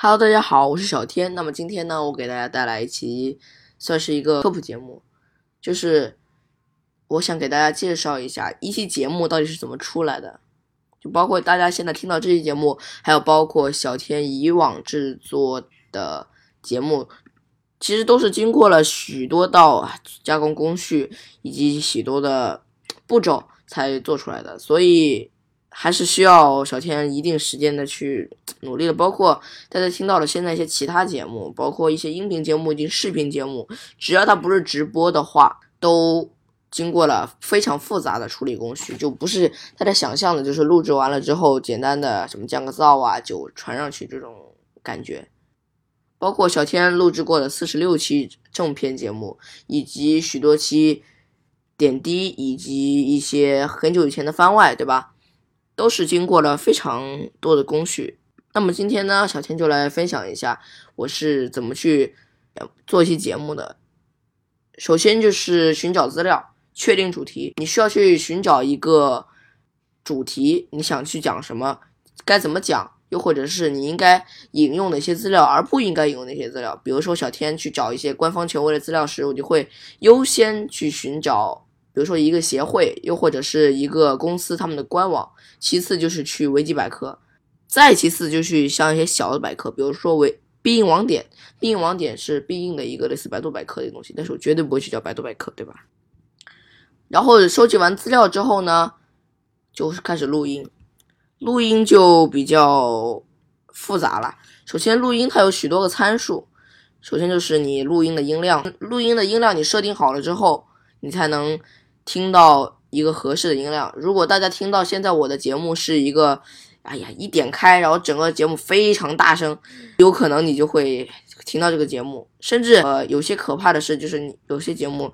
Hello，大家好，我是小天。那么今天呢，我给大家带来一期算是一个科普节目，就是我想给大家介绍一下一期节目到底是怎么出来的，就包括大家现在听到这期节目，还有包括小天以往制作的节目，其实都是经过了许多道啊加工工序以及许多的步骤才做出来的，所以。还是需要小天一定时间的去努力的，包括大家听到了现在一些其他节目，包括一些音频节目以及视频节目，只要它不是直播的话，都经过了非常复杂的处理工序，就不是大家想象的，就是录制完了之后简单的什么降个噪啊就传上去这种感觉。包括小天录制过的四十六期正片节目，以及许多期点滴，以及一些很久以前的番外，对吧？都是经过了非常多的工序。那么今天呢，小天就来分享一下我是怎么去做一期节目的。首先就是寻找资料，确定主题。你需要去寻找一个主题，你想去讲什么，该怎么讲，又或者是你应该引用哪些资料，而不应该引用哪些资料。比如说，小天去找一些官方权威的资料时，我就会优先去寻找。比如说一个协会，又或者是一个公司他们的官网，其次就是去维基百科，再其次就去像一些小的百科，比如说维必应网点，必应网点是必应的一个类似百度百科的东西，但是我绝对不会去叫百度百科，对吧？然后收集完资料之后呢，就是开始录音，录音就比较复杂了。首先录音它有许多个参数，首先就是你录音的音量，录音的音量你设定好了之后，你才能。听到一个合适的音量。如果大家听到现在我的节目是一个，哎呀，一点开，然后整个节目非常大声，有可能你就会听到这个节目。甚至呃，有些可怕的是，就是你有些节目，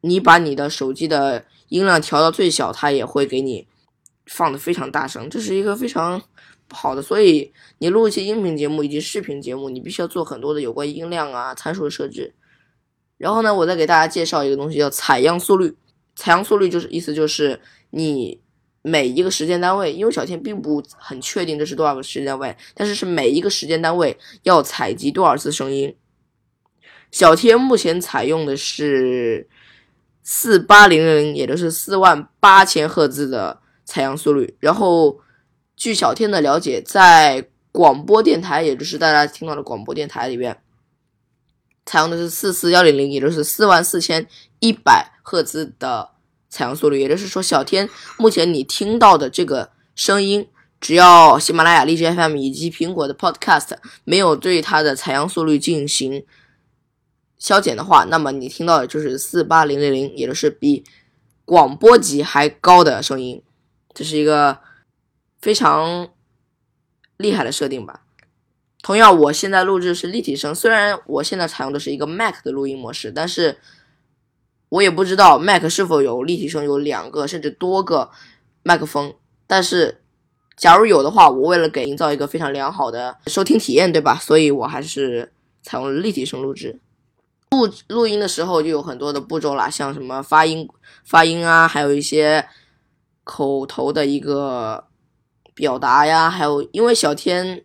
你把你的手机的音量调到最小，它也会给你放的非常大声，这是一个非常不好的。所以你录一些音频节目以及视频节目，你必须要做很多的有关音量啊参数的设置。然后呢，我再给大家介绍一个东西，叫采样速率。采样速率就是意思就是你每一个时间单位，因为小天并不很确定这是多少个时间单位，但是是每一个时间单位要采集多少次声音。小天目前采用的是四八零零，也就是四万八千赫兹的采样速率。然后据小天的了解，在广播电台，也就是大家听到的广播电台里边。采用的是四四幺零零，也就是四万四千一百赫兹的采样速率。也就是说，小天目前你听到的这个声音，只要喜马拉雅、荔枝 FM 以及苹果的 Podcast 没有对它的采样速率进行消减的话，那么你听到的就是四八零零零，也就是比广播级还高的声音。这是一个非常厉害的设定吧。同样，我现在录制是立体声。虽然我现在采用的是一个 Mac 的录音模式，但是我也不知道 Mac 是否有立体声，有两个甚至多个麦克风。但是，假如有的话，我为了给营造一个非常良好的收听体验，对吧？所以我还是采用了立体声录制。录录音的时候就有很多的步骤啦，像什么发音、发音啊，还有一些口头的一个表达呀，还有因为小天。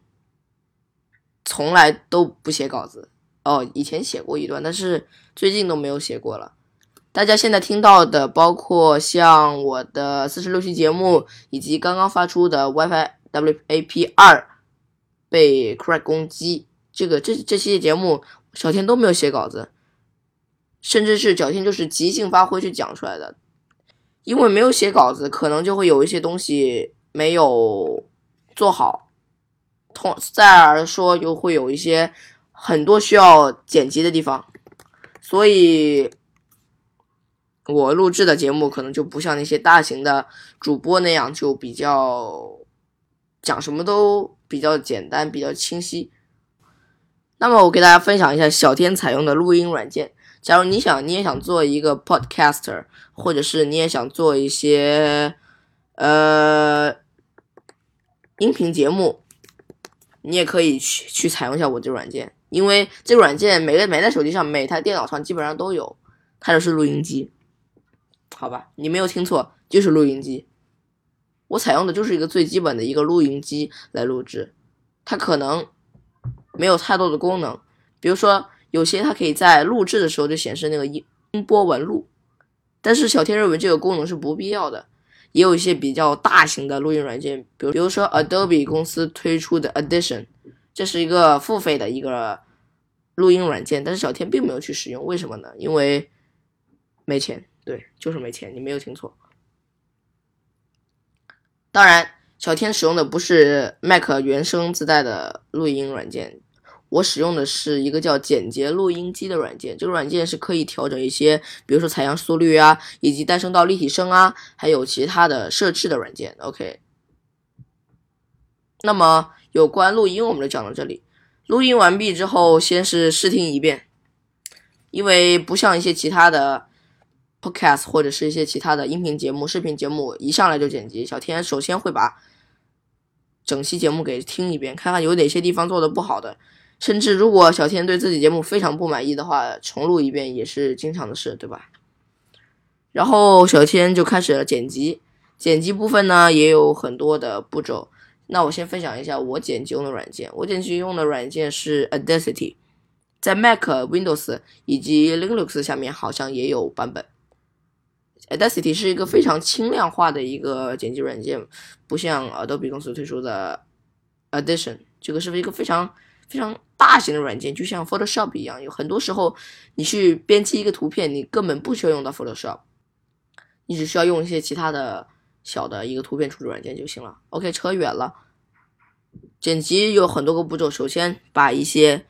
从来都不写稿子哦，以前写过一段，但是最近都没有写过了。大家现在听到的，包括像我的四十六期节目，以及刚刚发出的 WiFi WAP 二被 crack 攻击，这个这这期节目小天都没有写稿子，甚至是小天就是即兴发挥去讲出来的。因为没有写稿子，可能就会有一些东西没有做好。同再而说，又会有一些很多需要剪辑的地方，所以，我录制的节目可能就不像那些大型的主播那样，就比较讲什么都比较简单、比较清晰。那么，我给大家分享一下小天采用的录音软件。假如你想，你也想做一个 podcaster，或者是你也想做一些呃音频节目。你也可以去去采用一下我这软件，因为这软件每个每台手机上、每台电脑上基本上都有，它就是录音机，好吧？你没有听错，就是录音机。我采用的就是一个最基本的一个录音机来录制，它可能没有太多的功能，比如说有些它可以在录制的时候就显示那个音波纹路，但是小天认为这个功能是不必要的。也有一些比较大型的录音软件，比如比如说 Adobe 公司推出的 Audition，这是一个付费的一个录音软件，但是小天并没有去使用，为什么呢？因为没钱，对，就是没钱，你没有听错。当然，小天使用的不是 Mac 原生自带的录音软件。我使用的是一个叫简洁录音机的软件，这个软件是可以调整一些，比如说采样速率啊，以及单声道立体声啊，还有其他的设置的软件。OK，那么有关录音我们就讲到这里。录音完毕之后，先是试听一遍，因为不像一些其他的 Podcast 或者是一些其他的音频节目、视频节目，一上来就剪辑。小天首先会把整期节目给听一遍，看看有哪些地方做的不好的。甚至如果小天对自己节目非常不满意的话，重录一遍也是经常的事，对吧？然后小天就开始了剪辑，剪辑部分呢也有很多的步骤。那我先分享一下我剪辑用的软件，我剪辑用的软件是 Audacity，在 Mac、Windows 以及 Linux 下面好像也有版本。Audacity 是一个非常轻量化的一个剪辑软件，不像 Adobe 公司推出的 Audition，这个是一个非常。非常大型的软件，就像 Photoshop 一样，有很多时候你去编辑一个图片，你根本不需要用到 Photoshop，你只需要用一些其他的小的一个图片处理软件就行了。OK，扯远了，剪辑有很多个步骤，首先把一些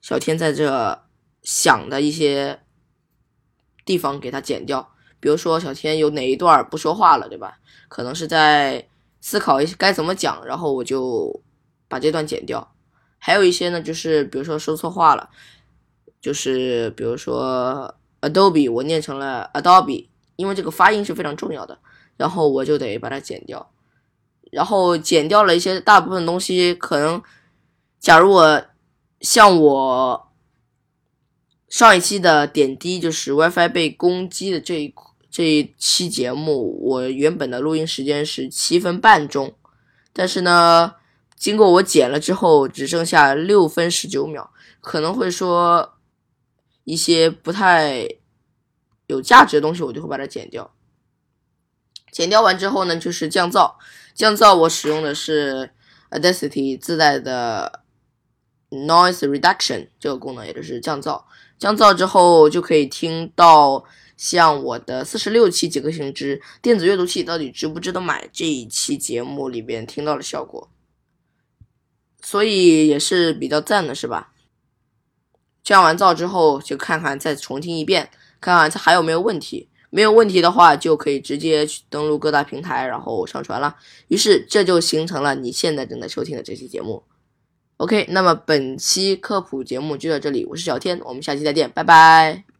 小天在这想的一些地方给它剪掉，比如说小天有哪一段不说话了，对吧？可能是在思考一些该怎么讲，然后我就把这段剪掉。还有一些呢，就是比如说说错话了，就是比如说 Adobe 我念成了 Adobe，因为这个发音是非常重要的，然后我就得把它剪掉，然后剪掉了一些大部分东西，可能假如我像我上一期的点滴，就是 WiFi 被攻击的这一这一期节目，我原本的录音时间是七分半钟，但是呢。经过我剪了之后，只剩下六分十九秒，可能会说一些不太有价值的东西，我就会把它剪掉。剪掉完之后呢，就是降噪。降噪我使用的是 Audacity 自带的 Noise Reduction 这个功能，也就是降噪。降噪之后就可以听到像我的四十六期几个星之电子阅读器到底值不值得买这一期节目里边听到的效果。所以也是比较赞的，是吧？降完噪之后，就看看再重听一遍，看看它还有没有问题。没有问题的话，就可以直接去登录各大平台，然后上传了。于是这就形成了你现在正在收听的这期节目。OK，那么本期科普节目就到这里，我是小天，我们下期再见，拜拜。